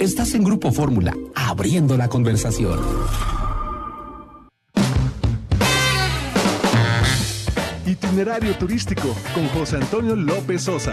Estás en Grupo Fórmula, abriendo la conversación. Itinerario turístico con José Antonio López Sosa.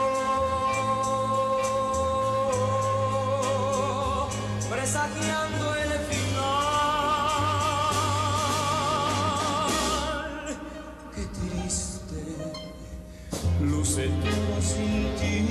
luce todo sin ti.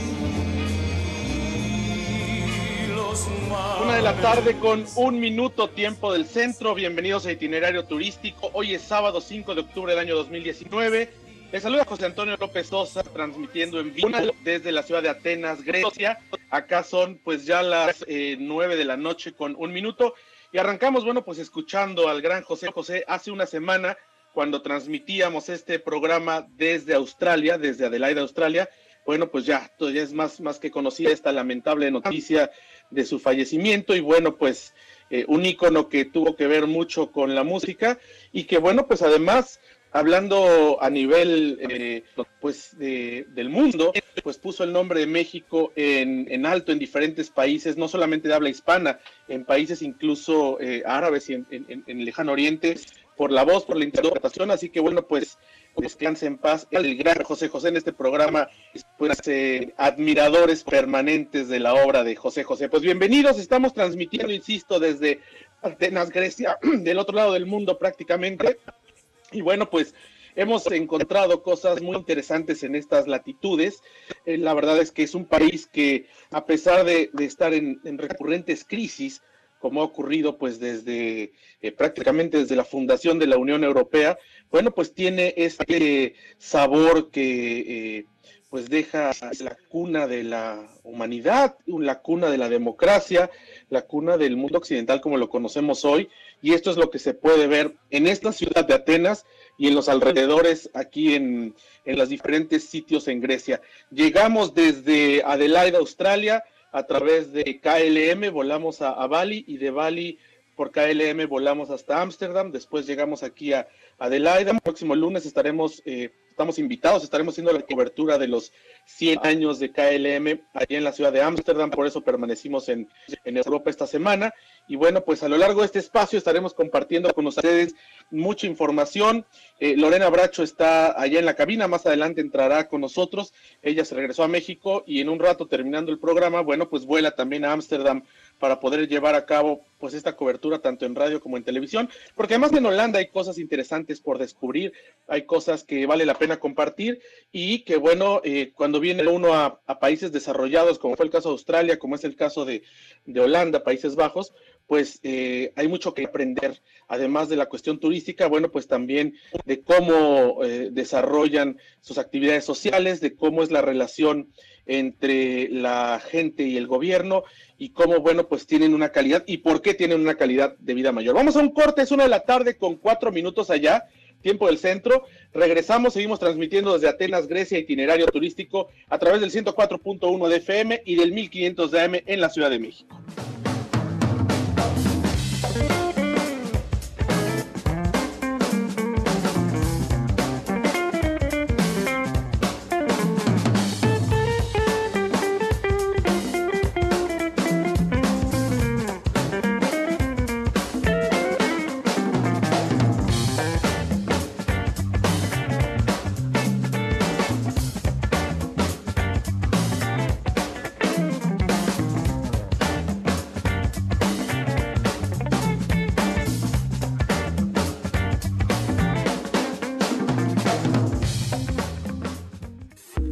Una de la tarde con un minuto tiempo del centro. Bienvenidos a Itinerario Turístico. Hoy es sábado 5 de octubre del año 2019. Les saluda José Antonio López Sosa transmitiendo en vivo desde la ciudad de Atenas, Grecia. Acá son pues ya las eh, 9 de la noche con un minuto. Y arrancamos, bueno, pues escuchando al gran José José hace una semana cuando transmitíamos este programa desde Australia, desde Adelaide, Australia. Bueno, pues ya, todavía es más, más que conocida esta lamentable noticia de su fallecimiento y bueno, pues eh, un ícono que tuvo que ver mucho con la música y que bueno, pues además hablando a nivel eh, pues de, del mundo, pues puso el nombre de México en, en, alto en diferentes países, no solamente de habla hispana, en países incluso eh, árabes y en, en, en, lejano oriente, por la voz, por la interpretación, así que bueno, pues descanse en paz el gran José José en este programa, pues eh, admiradores permanentes de la obra de José José. Pues bienvenidos, estamos transmitiendo, insisto, desde Atenas, Grecia, del otro lado del mundo prácticamente. Y bueno, pues hemos encontrado cosas muy interesantes en estas latitudes. Eh, la verdad es que es un país que, a pesar de, de estar en, en, recurrentes crisis, como ha ocurrido pues desde eh, prácticamente desde la fundación de la Unión Europea, bueno, pues tiene este sabor que eh, pues deja la cuna de la humanidad, la cuna de la democracia, la cuna del mundo occidental como lo conocemos hoy, y esto es lo que se puede ver en esta ciudad de Atenas y en los alrededores aquí en, en los diferentes sitios en Grecia. Llegamos desde Adelaide, Australia, a través de KLM, volamos a, Bali y de Bali por KLM volamos hasta Ámsterdam, después llegamos aquí a Adelaide, el próximo lunes estaremos, eh, estamos invitados, estaremos haciendo la cobertura de los 100 años de KLM allí en la ciudad de Ámsterdam, por eso permanecimos en Europa esta semana, y bueno, pues a lo largo de este espacio estaremos compartiendo con ustedes mucha información. Eh, Lorena Bracho está allá en la cabina, más adelante entrará con nosotros. Ella se regresó a México y en un rato terminando el programa, bueno, pues vuela también a Ámsterdam para poder llevar a cabo pues esta cobertura tanto en radio como en televisión, porque además en Holanda hay cosas interesantes por descubrir, hay cosas que vale la pena compartir y que bueno, eh, cuando viene uno a, a, países desarrollados, como fue el caso de Australia, como es el caso de, de Holanda, Países Bajos, pues eh, hay mucho que aprender, además de la cuestión turística, bueno, pues también de cómo eh, desarrollan sus actividades sociales, de cómo es la relación entre la gente y el gobierno y cómo, bueno, pues tienen una calidad y por qué tienen una calidad de vida mayor. Vamos a un corte, es una de la tarde con cuatro minutos allá, tiempo del centro. Regresamos, seguimos transmitiendo desde Atenas, Grecia, itinerario turístico a través del 104.1 de FM y del 1500 de AM en la Ciudad de México.